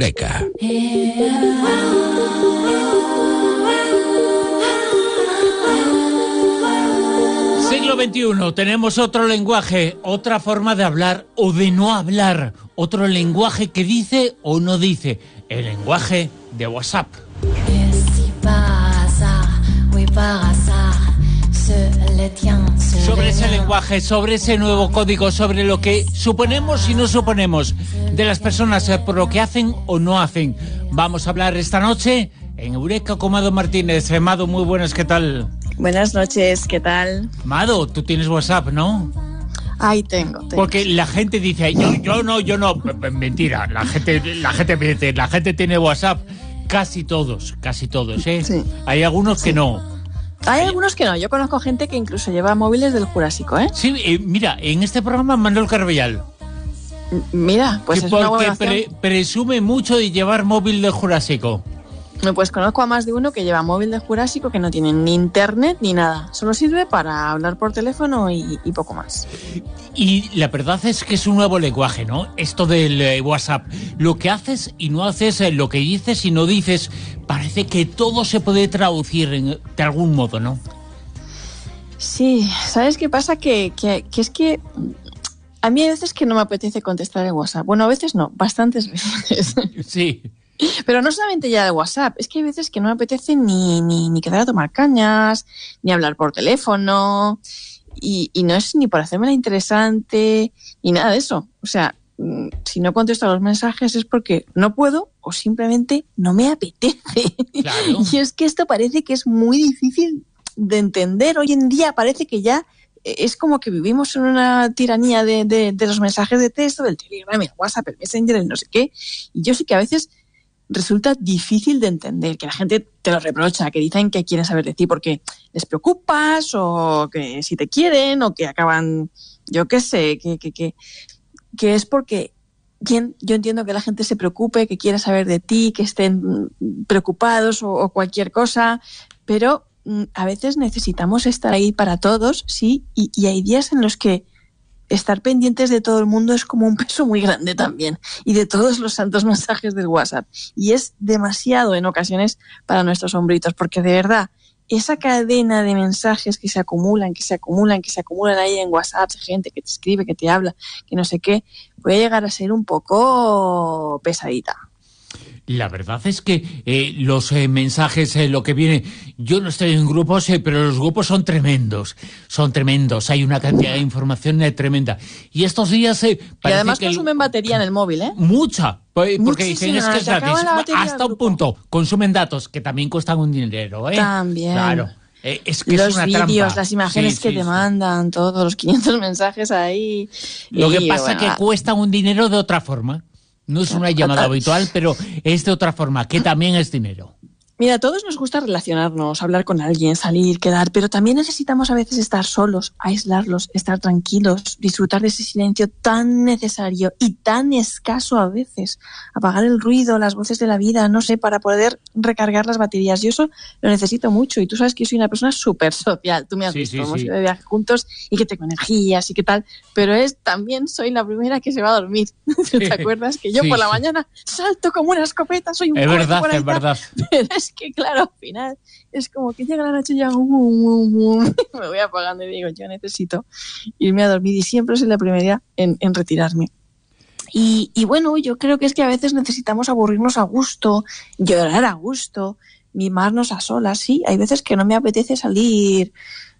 Eureka. Siglo XXI, tenemos otro lenguaje, otra forma de hablar o de no hablar, otro lenguaje que dice o no dice, el lenguaje de WhatsApp. Sobre ese lenguaje, sobre ese nuevo código, sobre lo que suponemos y no suponemos de las personas eh, por lo que hacen o no hacen. Vamos a hablar esta noche en Eureka con Mado Martínez. Eh, Mado, muy buenas, ¿qué tal? Buenas noches, ¿qué tal? Mado, tú tienes WhatsApp, ¿no? Ahí tengo, tengo. Porque la gente dice, yo, yo no, yo no. Mentira, la gente, la gente la gente tiene WhatsApp. Casi todos, casi todos, ¿eh? Sí. Hay algunos que no. Hay algunos que no. Yo conozco gente que incluso lleva móviles del Jurásico, ¿eh? Sí, eh, mira, en este programa Manuel Carvellal, M- Mira, pues que es una porque buena opción. pre- presume mucho de llevar móvil del Jurásico. Pues conozco a más de uno que lleva móvil del Jurásico que no tiene ni internet ni nada. Solo sirve para hablar por teléfono y, y poco más. Y la verdad es que es un nuevo lenguaje, ¿no? Esto del eh, WhatsApp. Lo que haces y no haces, eh, lo que dices y no dices, parece que todo se puede traducir en- de algún modo, ¿no? Sí, ¿sabes qué pasa? Que, que, que es que a mí hay veces que no me apetece contestar en WhatsApp. Bueno, a veces no, bastantes veces. Sí. Pero no solamente ya de WhatsApp, es que hay veces que no me apetece ni, ni, ni quedar a tomar cañas, ni hablar por teléfono, y, y no es ni por hacerme la interesante, ni nada de eso. O sea, mm, si no contesto a los mensajes es porque no puedo o simplemente no me apetece. Claro. Y es que esto parece que es muy difícil de entender. Hoy en día parece que ya eh, es como que vivimos en una tiranía de, de- de los mensajes de texto, del Telegram, el WhatsApp, el Messenger, el no sé qué. Y yo sí que a veces resulta difícil de entender, que la gente te lo reprocha, que dicen que quieren saber de ti porque les preocupas o que si te quieren o que acaban, yo qué sé, que, que, que, que es porque yo entiendo que la gente se preocupe, que quiera saber de ti, que estén preocupados o, cualquier cosa, pero mm, a veces necesitamos estar ahí para todos, sí, y hay días en los que estar pendientes de todo el mundo es como un peso muy grande también, y de todos los santos mensajes del WhatsApp. Y es demasiado en ocasiones para nuestros hombritos, porque de verdad, esa cadena de mensajes que se acumulan, que se acumulan, que se acumulan ahí en WhatsApp, gente que te escribe, que te habla, que no sé qué, puede llegar a ser un poco pesadita. La verdad es que eh, los eh, mensajes, eh, lo que viene, yo no estoy en grupos, eh, pero los grupos son tremendos, son tremendos, hay una cantidad de información eh, tremenda. Y estos días eh, Y además que consumen batería en el móvil, ¿eh? mucha, pues, porque dicen es que es gratis, hasta un punto, consumen datos que también cuestan un dinero, ¿eh? También. Claro, eh, es que es los una vídeos, trampa. las imágenes Sí, que sí, te sí. mandan, todos los 500 mensajes ahí. Lo que pasa bueno, que cuestan un dinero de otra forma. No es una llamada habitual, pero es de otra forma, que también es dinero. Mira, a todos nos gusta relacionarnos, hablar con alguien, salir, quedar, pero también necesitamos a veces estar solos, aislarlos, estar tranquilos, disfrutar de ese silencio tan necesario y tan escaso a veces. Apagar el ruido, las voces de la vida, no sé, para poder recargar las baterías. Yo eso lo necesito mucho y tú sabes que yo soy una persona súper social. Tú me has Sí, visto, sí, hemos sí. ido de viaje juntos y que tengo energías y qué tal, pero es también soy la primera que se va a dormir. ¿Te acuerdas? Que yo por la mañana salto como una escopeta, soy un Es verdad, es verdad. pero es que, claro, al final es como que llega la noche y ya me voy apagando y digo, yo necesito irme a dormir y siempre soy la primera en, en retirarme. Y, y bueno, yo creo que es que a veces necesitamos aburrirnos a gusto, llorar a gusto, mimarnos a solas, sí. Hay veces que no me apetece salir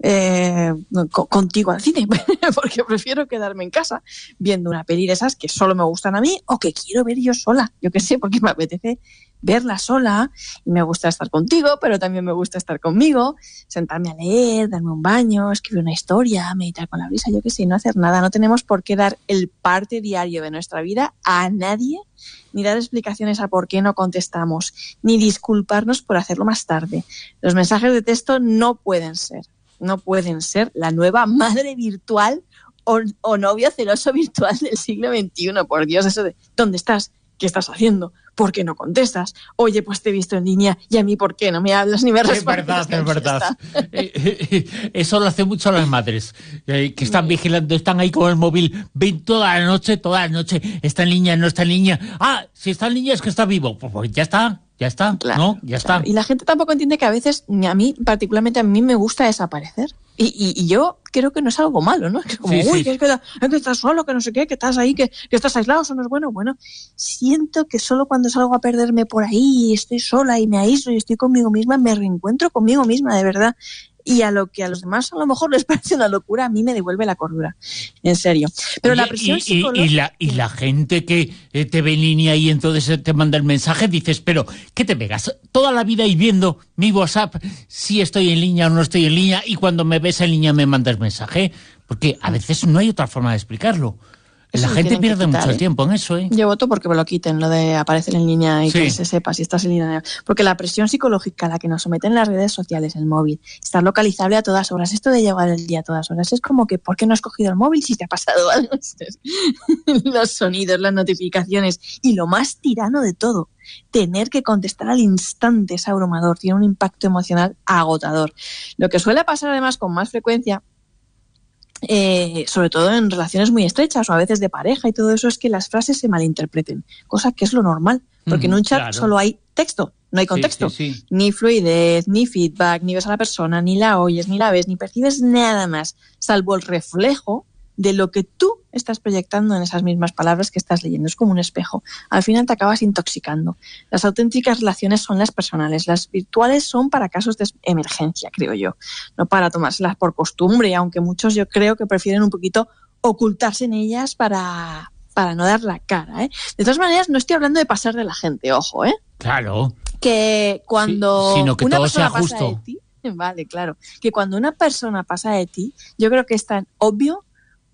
eh, co- contigo al cine, porque prefiero quedarme en casa viendo una peli de esas que solo me gustan a mí o que quiero ver yo sola, yo qué sé, porque me apetece verla sola y me gusta estar contigo, pero también me gusta estar conmigo, sentarme a leer, darme un baño, escribir una historia, meditar con la brisa, yo qué sé, no hacer nada. No tenemos por qué dar el parte diario de nuestra vida a nadie, ni dar explicaciones a por qué no contestamos, ni disculparnos por hacerlo más tarde. Los mensajes de texto no pueden ser, no pueden ser la nueva madre virtual o, o novio celoso virtual del siglo XXI. Por Dios, eso de ¿dónde estás? ¿Qué estás haciendo? ¿por qué no contestas? Oye, pues te he visto en línea y a mí, ¿por qué no me hablas ni me respondes? Es verdad, es verdad. Eh, eh, eso lo hacen mucho las madres, que están vigilando, están ahí con el móvil, ven toda la noche, toda la noche, está en línea, no está en línea. Ah, si está en línea es que está vivo. Pues, pues ya está, ya está, ¿no? Ya está. Y la gente tampoco entiende que a veces, a mí, particularmente a mí me gusta desaparecer. Y, yo creo que no es algo malo, ¿no? Es como, uy, Que, es que, estás solo, que no sé qué, que estás ahí, que, que estás aislado, eso no es bueno. Bueno, siento que solo cuando salgo a perderme por ahí y estoy sola y me aíslo y estoy conmigo misma, me reencuentro conmigo misma, de verdad y a lo que a los demás a lo mejor les parece una locura, a mí me devuelve la cordura, en serio. Pero la presión y, y, la, y la gente que eh, te ve en línea y entonces te manda el mensaje, dices, pero ¿qué te pegas? Toda la vida y viendo mi WhatsApp si estoy en línea o no estoy en línea y cuando me ves en línea me mandas mensaje, porque a veces no hay otra forma de explicarlo la gente pierde mucho ¿eh? tiempo en eso, ¿eh? Yo voto porque me lo quiten, lo de aparecer en línea y que se sepa si estás en línea. Porque la presión psicológica a la que nos someten las redes sociales, el móvil, estar localizable a todas horas, esto de llevar el día a todas horas, es como que, ¿por qué no has cogido el móvil si te ha pasado algo? Los sonidos, las notificaciones y lo más tirano de todo, tener que contestar al instante es abrumador, tiene un impacto emocional agotador. Lo que suele pasar además con más frecuencia eh, sobre todo en relaciones muy estrechas o a veces de pareja y todo eso, es que las frases se malinterpreten, cosa que es lo normal, porque en un chat solo hay texto, no hay contexto, ni fluidez, ni feedback, ni ves a la persona, ni la oyes, ni la ves, ni percibes nada más, salvo el reflejo de lo que tú estás proyectando en esas mismas palabras que estás leyendo. Es como un espejo. Al final te acabas intoxicando. Las auténticas relaciones son las personales. Las virtuales son para casos de emergencia, creo yo. No para tomárselas por costumbre, aunque muchos yo creo que prefieren un poquito ocultarse en ellas para, para no dar la cara. ¿eh? De todas maneras, no estoy hablando de pasar de la gente, ojo. ¿eh? Claro. Que cuando sino que todo sea justo. vale, claro. Que cuando una persona pasa de ti, yo creo que es tan obvio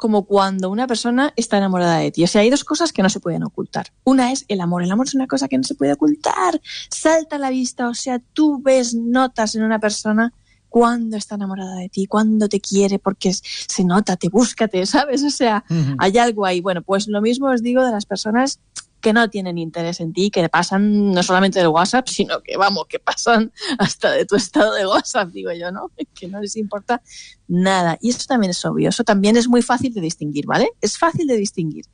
como cuando una persona está enamorada de ti. O sea, hay dos cosas que no se pueden ocultar. Una es el amor. El amor es una cosa que no se puede ocultar. Salta a la vista. O sea, tú ves notas en una persona cuando está enamorada de ti, cuando te quiere, porque se nota, te búscate, ¿sabes? O sea, hay algo ahí. Bueno, pues lo mismo os digo de las personas que no tienen interés en ti, que pasan no solamente del WhatsApp, sino que, vamos, que pasan hasta de tu estado de WhatsApp, digo yo, ¿no? Que no les importa nada. Y eso también es obvio, eso también es muy fácil de distinguir, ¿vale? Es fácil de distinguir.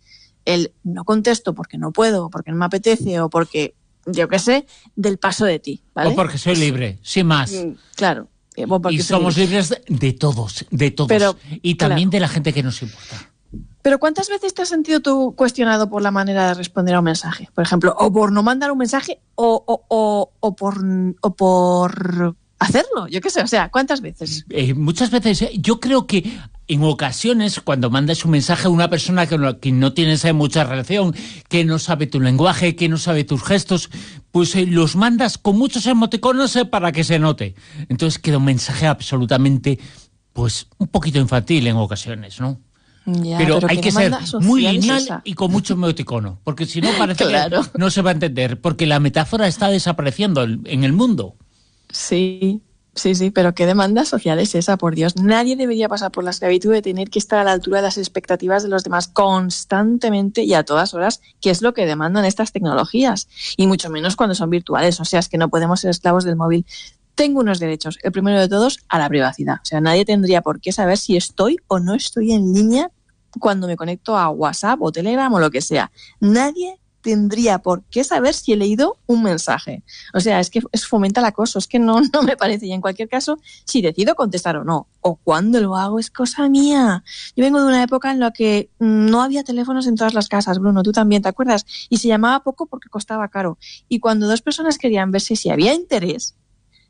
El no contesto porque no puedo, porque no me apetece o porque, yo qué sé, del paso de ti, ¿vale? O porque soy libre, sin más. Mm, claro. Eh, y somos libres de todos, de todos. y también de la gente que nos importa. Pero ¿cuántas veces te has sentido tú cuestionado por la manera de responder a un mensaje? Por ejemplo, o por no mandar un mensaje o, o, o, por, o por hacerlo, yo qué sé, o sea, ¿cuántas veces? Eh, muchas veces, eh, yo creo que en ocasiones cuando mandas un mensaje a una persona que no, que no tienes mucha relación, que no sabe tu lenguaje, que no sabe tus gestos, pues eh, los mandas con muchos emoticonos para que se note. Entonces queda un mensaje absolutamente, pues, un poquito infantil en ocasiones, ¿no? Pero, hay que ser muy lineal y con mucho emoticono, porque si no parece que no se va a entender, porque la metáfora está desapareciendo en el mundo. Sí, sí, sí, pero qué demanda social es esa, por Dios. Nadie debería pasar por la esclavitud de tener que estar a la altura de las expectativas de los demás constantemente y a todas horas, que es lo que demandan estas tecnologías, y mucho menos cuando son virtuales, o sea, es que no podemos ser esclavos del móvil tengo unos derechos. El primero de todos, a la privacidad. O sea, nadie tendría por qué saber si estoy o no estoy en línea cuando me conecto a WhatsApp o Telegram o lo que sea. Nadie tendría por qué saber si he leído un mensaje. O sea, es que es fomenta el acoso, es que no, no me parece. Y en cualquier caso, si decido contestar o no, o cuando lo hago, es cosa mía. Yo vengo de una época en la que no había teléfonos en todas las casas, Bruno, tú también, ¿te acuerdas? Y se llamaba poco porque costaba caro. Y cuando dos personas querían verse si había interés,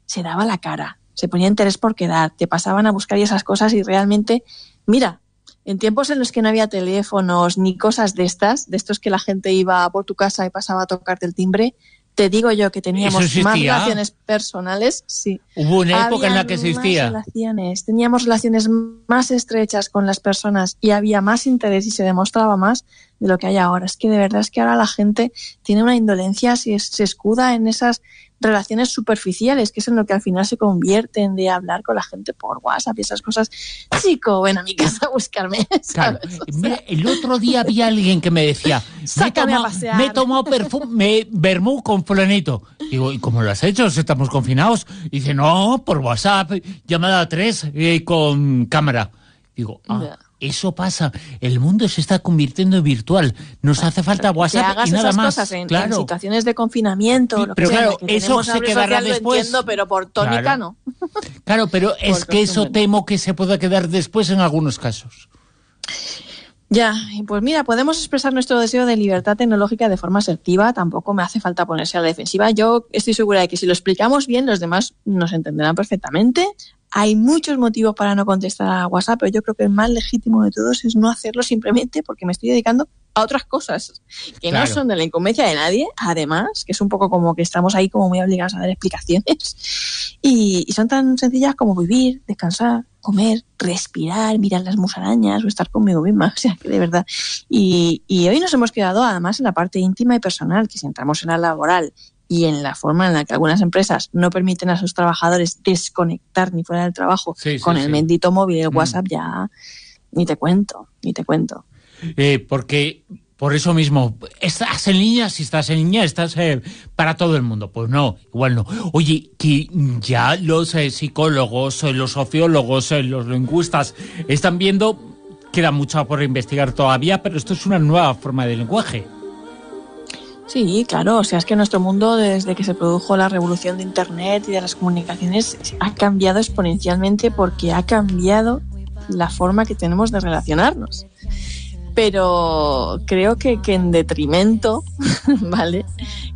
se daba la cara, se ponía interés por quedar, te pasaban a buscar esas cosas y realmente, mira, en tiempos en los que no había teléfonos ni cosas de estas, de estos que la gente iba por tu casa y pasaba a tocarte el timbre, te digo yo que teníamos más relaciones personales, sí. Hubo una época en la que existía. Relaciones, teníamos relaciones más estrechas con las personas y había más interés y se demostraba más de lo que hay ahora. Es que de verdad es que ahora la gente tiene una indolencia, se, se escuda en esas relaciones superficiales, que es en lo que al final se convierten de hablar con la gente por WhatsApp y esas cosas. Chico, ven a mi casa a buscarme. el otro día había alguien que me decía, me, he pasear. me he tomado perfume, vermú con fulanito. Digo, ¿y cómo lo has hecho? Si estamos confinados. Y dice, no, por WhatsApp, llamada a tres eh, con cámara. Digo, ah. Eso pasa. El mundo se está convirtiendo en virtual. Nos hace falta que WhatsApp hagas y nada esas más. cosas en, en claro. situaciones de confinamiento, Sí, lo pero que sea, claro, que eso se quedará social, lo después. entiendo, pero por tónica Claro. no. Claro, pero es Por que eso temo que se pueda quedar después en algunos casos. Ya, pues mira, podemos expresar nuestro deseo de libertad tecnológica de forma asertiva, tampoco me hace falta ponerse a la defensiva. Yo estoy segura de que si lo explicamos bien, los demás nos entenderán perfectamente. Hay muchos motivos para no contestar a WhatsApp, pero yo creo que el más legítimo de todos es no hacerlo simplemente porque me estoy dedicando a otras cosas que Claro. no son de la incumbencia de nadie, además, que es un poco como que estamos ahí como muy obligados a dar explicaciones. Y, y son tan sencillas como vivir, descansar, comer, respirar, mirar las musarañas o estar conmigo misma. O sea, que de verdad. Y, y hoy nos hemos quedado además en la parte íntima y personal, que si entramos en la laboral y en la forma en la que algunas empresas no permiten a sus trabajadores desconectar ni fuera del trabajo Sí, sí, con el sí. bendito móvil, el Mm. WhatsApp, ya ni te cuento, ni te cuento. Eh, porque por eso mismo, estás en línea, si estás en línea, estás eh, para todo el mundo. Pues no, igual no. Oye, que ya los eh, psicólogos, eh, los sociólogos, los lingüistas están viendo, queda mucho por investigar todavía, pero esto es una nueva forma de lenguaje. Sí, claro, o sea, es que nuestro mundo desde que se produjo la revolución de Internet y de las comunicaciones ha cambiado exponencialmente porque ha cambiado la forma que tenemos de relacionarnos. Pero creo que, que en detrimento, ¿vale?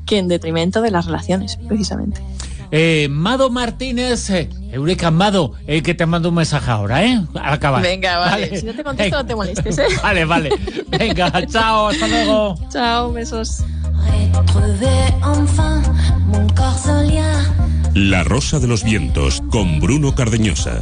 Que en detrimento de las relaciones, precisamente. Eh, Mado Martínez, eh, Eureka Mado, eh, que te mando un mensaje ahora, ¿eh? Al acabar. Venga, vale. Si no te contesto, no te molestes, ¿eh? Vale, vale. Venga, chao, hasta luego. Chao, besos. La Rosa de los Vientos con Bruno Cardeñosa.